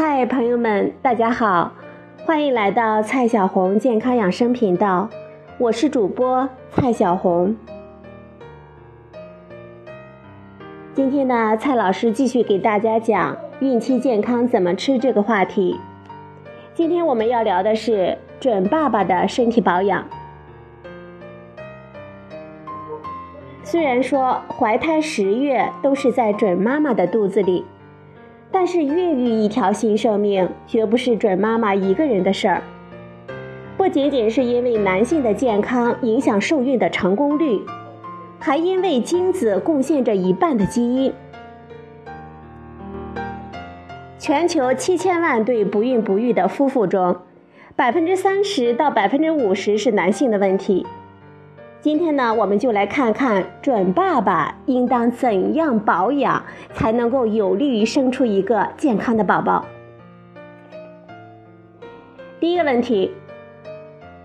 嗨，朋友们，大家好，欢迎来到蔡小红健康养生频道，我是主播蔡小红。今天呢，蔡老师继续给大家讲孕期健康怎么吃这个话题。今天我们要聊的是准爸爸的身体保养。虽然说怀胎十月都是在准妈妈的肚子里。但是孕育一条新生命，绝不是准妈妈一个人的事儿。不仅仅是因为男性的健康影响受孕的成功率，还因为精子贡献着一半的基因。全球七千万对不孕不育的夫妇中，百分之三十到百分之五十是男性的问题。今天呢，我们就来看看准爸爸应当怎样保养，才能够有利于生出一个健康的宝宝。第一个问题，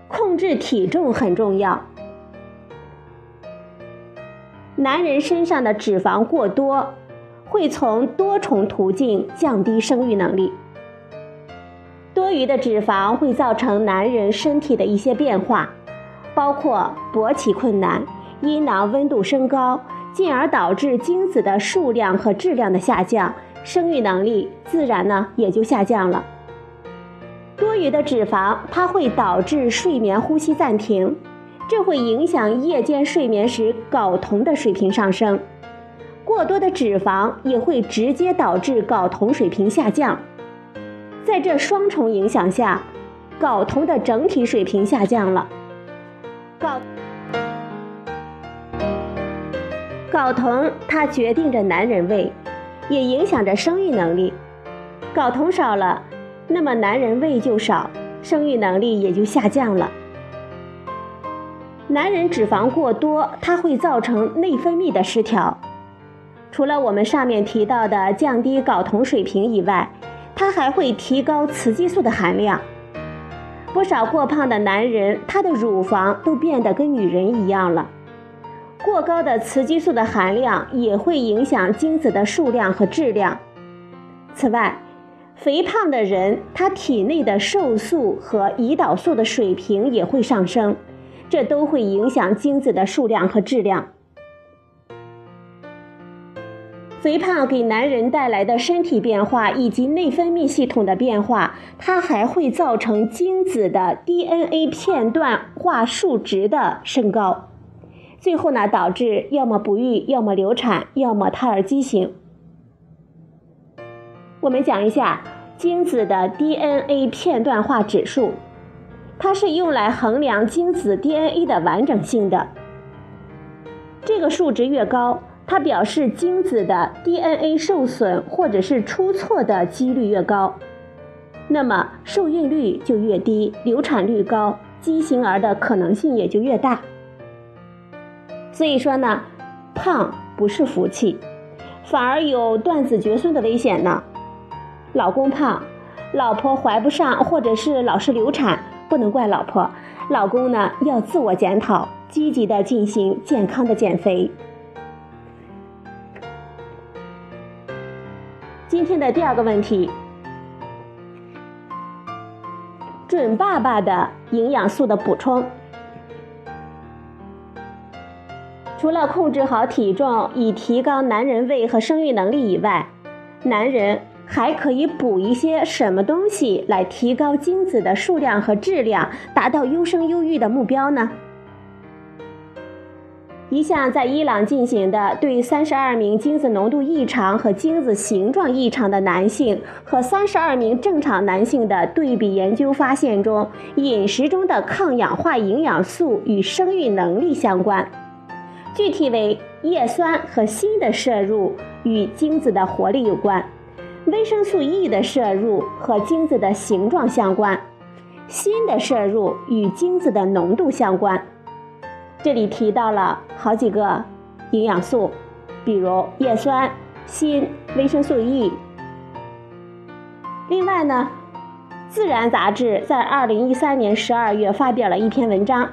控制体重很重要。男人身上的脂肪过多，会从多重途径降低生育能力。多余的脂肪会造成男人身体的一些变化。包括勃起困难、阴囊温度升高，进而导致精子的数量和质量的下降，生育能力自然呢也就下降了。多余的脂肪它会导致睡眠呼吸暂停，这会影响夜间睡眠时睾酮的水平上升。过多的脂肪也会直接导致睾酮水平下降，在这双重影响下，睾酮的整体水平下降了。睾睾酮它决定着男人味，也影响着生育能力。睾酮少了，那么男人位就少，生育能力也就下降了。男人脂肪过多，它会造成内分泌的失调。除了我们上面提到的降低睾酮水平以外，它还会提高雌激素的含量。不少过胖的男人，他的乳房都变得跟女人一样了。过高的雌激素的含量也会影响精子的数量和质量。此外，肥胖的人他体内的瘦素和胰岛素的水平也会上升，这都会影响精子的数量和质量。肥胖给男人带来的身体变化以及内分泌系统的变化，它还会造成精子的 DNA 片段化数值的升高，最后呢导致要么不育，要么流产，要么胎儿畸形。我们讲一下精子的 DNA 片段化指数，它是用来衡量精子 DNA 的完整性的，这个数值越高。它表示精子的 DNA 受损或者是出错的几率越高，那么受孕率就越低，流产率高，畸形儿的可能性也就越大。所以说呢，胖不是福气，反而有断子绝孙的危险呢。老公胖，老婆怀不上或者是老是流产，不能怪老婆，老公呢要自我检讨，积极的进行健康的减肥。今天的第二个问题，准爸爸的营养素的补充，除了控制好体重以提高男人味和生育能力以外，男人还可以补一些什么东西来提高精子的数量和质量，达到优生优育的目标呢？一项在伊朗进行的对三十二名精子浓度异常和精子形状异常的男性和三十二名正常男性的对比研究发现中，饮食中的抗氧化营养素与生育能力相关，具体为叶酸和锌的摄入与精子的活力有关，维生素 E 的摄入和精子的形状相关，锌的摄入与精子的浓度相关。这里提到了好几个营养素，比如叶酸、锌、维生素 E。另外呢，《自然》杂志在二零一三年十二月发表了一篇文章，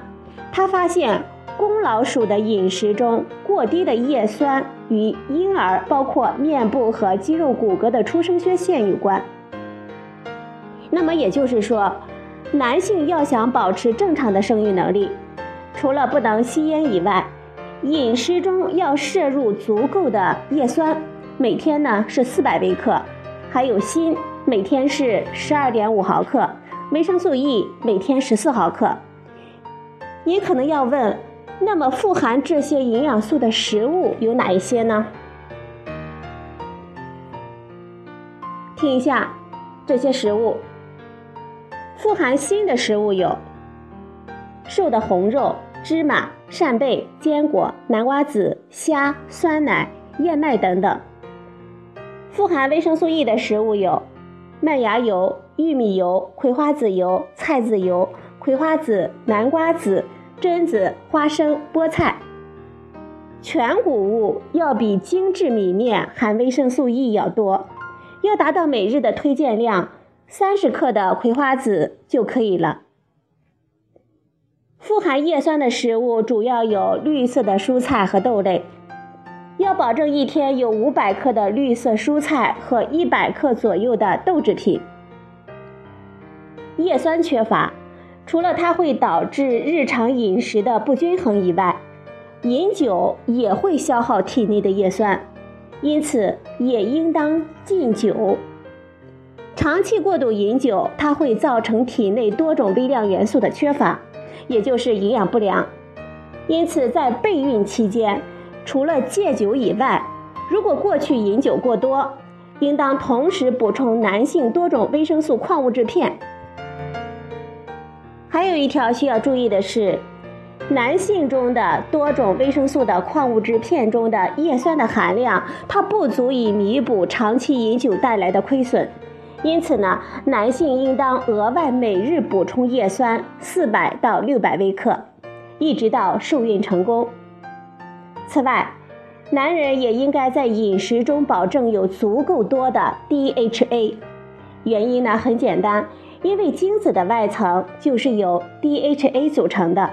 他发现公老鼠的饮食中过低的叶酸与婴儿包括面部和肌肉骨骼的出生缺陷有关。那么也就是说，男性要想保持正常的生育能力，除了不能吸烟以外，饮食中要摄入足够的叶酸，每天呢是四百微克，还有锌，每天是十二点五毫克，维生素 E 每天十四毫克。你可能要问，那么富含这些营养素的食物有哪一些呢？听一下这些食物。富含锌的食物有瘦的红肉、芝麻、扇贝、坚果、南瓜子、虾、酸奶、燕麦等等。富含维生素 E 的食物有麦芽油、玉米油、葵花籽油、菜籽油、葵花籽、南瓜子、榛子、花生、菠菜。全谷物要比精制米面含维生素 E 要多，要达到每日的推荐量。三十克的葵花籽就可以了。富含叶酸的食物主要有绿色的蔬菜和豆类，要保证一天有五百克的绿色蔬菜和一百克左右的豆制品。叶酸缺乏，除了它会导致日常饮食的不均衡以外，饮酒也会消耗体内的叶酸，因此也应当禁酒。长期过度饮酒，它会造成体内多种微量元素的缺乏，也就是营养不良。因此，在备孕期间，除了戒酒以外，如果过去饮酒过多，应当同时补充男性多种维生素矿物质片。还有一条需要注意的是，男性中的多种维生素的矿物质片中的叶酸的含量，它不足以弥补长期饮酒带来的亏损。因此呢，男性应当额外每日补充叶酸四百到六百微克，一直到受孕成功。此外，男人也应该在饮食中保证有足够多的 DHA。原因呢很简单，因为精子的外层就是由 DHA 组成的。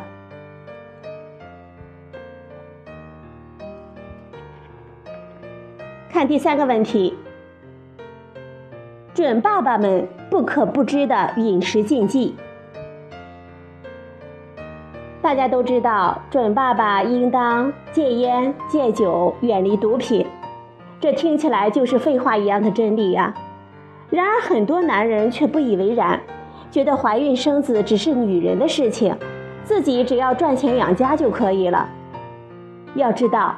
看第三个问题。准爸爸们不可不知的饮食禁忌。大家都知道，准爸爸应当戒烟、戒酒、远离毒品。这听起来就是废话一样的真理呀。然而，很多男人却不以为然，觉得怀孕生子只是女人的事情，自己只要赚钱养家就可以了。要知道，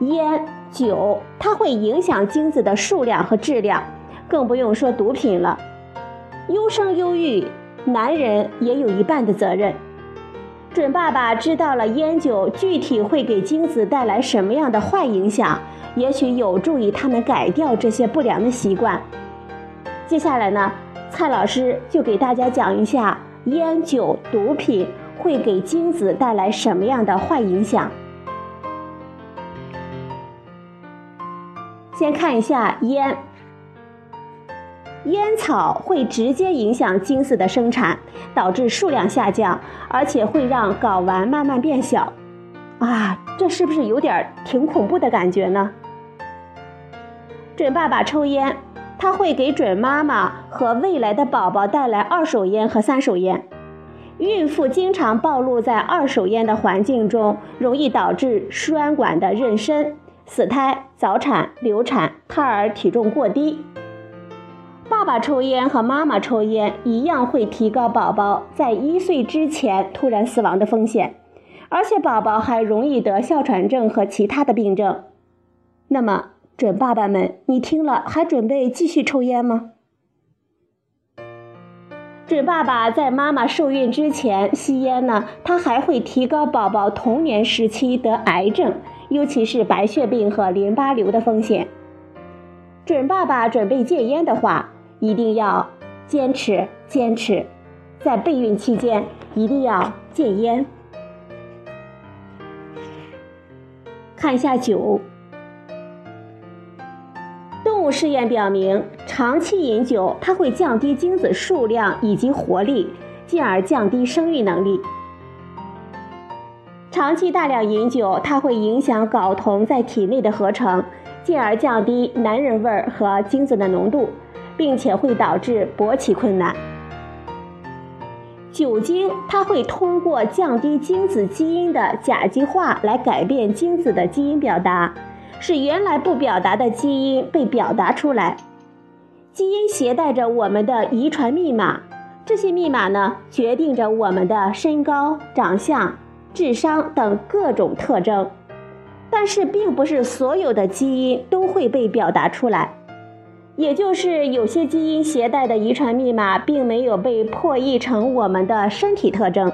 烟、酒它会影响精子的数量和质量。更不用说毒品了，优生优育，男人也有一半的责任。准爸爸知道了烟酒具体会给精子带来什么样的坏影响，也许有助于他们改掉这些不良的习惯。接下来呢，蔡老师就给大家讲一下烟酒毒品会给精子带来什么样的坏影响。先看一下烟。烟草会直接影响精子的生产，导致数量下降，而且会让睾丸慢慢变小。啊，这是不是有点挺恐怖的感觉呢？准爸爸抽烟，他会给准妈妈和未来的宝宝带来二手烟和三手烟。孕妇经常暴露在二手烟的环境中，容易导致输卵管的妊娠、死胎、早产、流产、胎儿体重过低。爸爸抽烟和妈妈抽烟一样会提高宝宝在一岁之前突然死亡的风险，而且宝宝还容易得哮喘症和其他的病症。那么，准爸爸们，你听了还准备继续抽烟吗？准爸爸在妈妈受孕之前吸烟呢，它还会提高宝宝童年时期得癌症，尤其是白血病和淋巴瘤的风险。准爸爸准备戒烟的话。一定要坚持坚持，在备孕期间一定要戒烟。看一下酒，动物试验表明，长期饮酒它会降低精子数量以及活力，进而降低生育能力。长期大量饮酒，它会影响睾酮在体内的合成，进而降低男人味儿和精子的浓度。并且会导致勃起困难。酒精它会通过降低精子基因的甲基化来改变精子的基因表达，使原来不表达的基因被表达出来。基因携带着我们的遗传密码，这些密码呢，决定着我们的身高、长相、智商等各种特征。但是，并不是所有的基因都会被表达出来，也就是有些基因携带的遗传密码并没有被破译成我们的身体特征。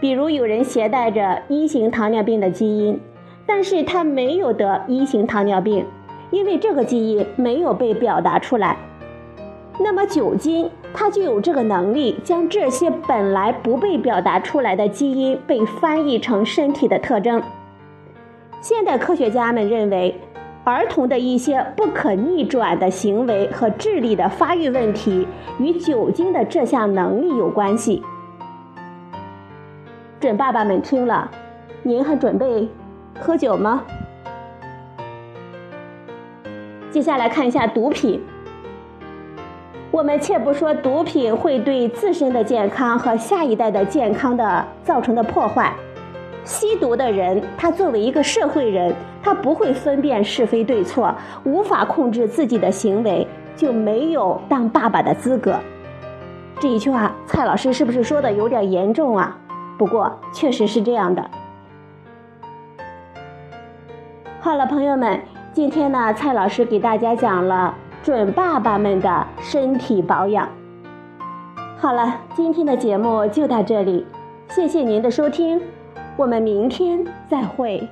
比如，有人携带着一型糖尿病的基因，但是他没有得一型糖尿病，因为这个基因没有被表达出来。那么酒精它就有这个能力，将这些本来不被表达出来的基因被翻译成身体的特征。现代科学家们认为，儿童的一些不可逆转的行为和智力的发育问题与酒精的这项能力有关系。准爸爸们听了，您还准备喝酒吗？接下来看一下毒品。我们且不说毒品会对自身的健康和下一代的健康的造成的破坏，吸毒的人他作为一个社会人，他不会分辨是非对错，无法控制自己的行为，就没有当爸爸的资格。这一句话，蔡老师是不是说的有点严重啊？不过确实是这样的。好了，朋友们，今天呢，蔡老师给大家讲了。准爸爸们的身体保养。好了，今天的节目就到这里，谢谢您的收听，我们明天再会。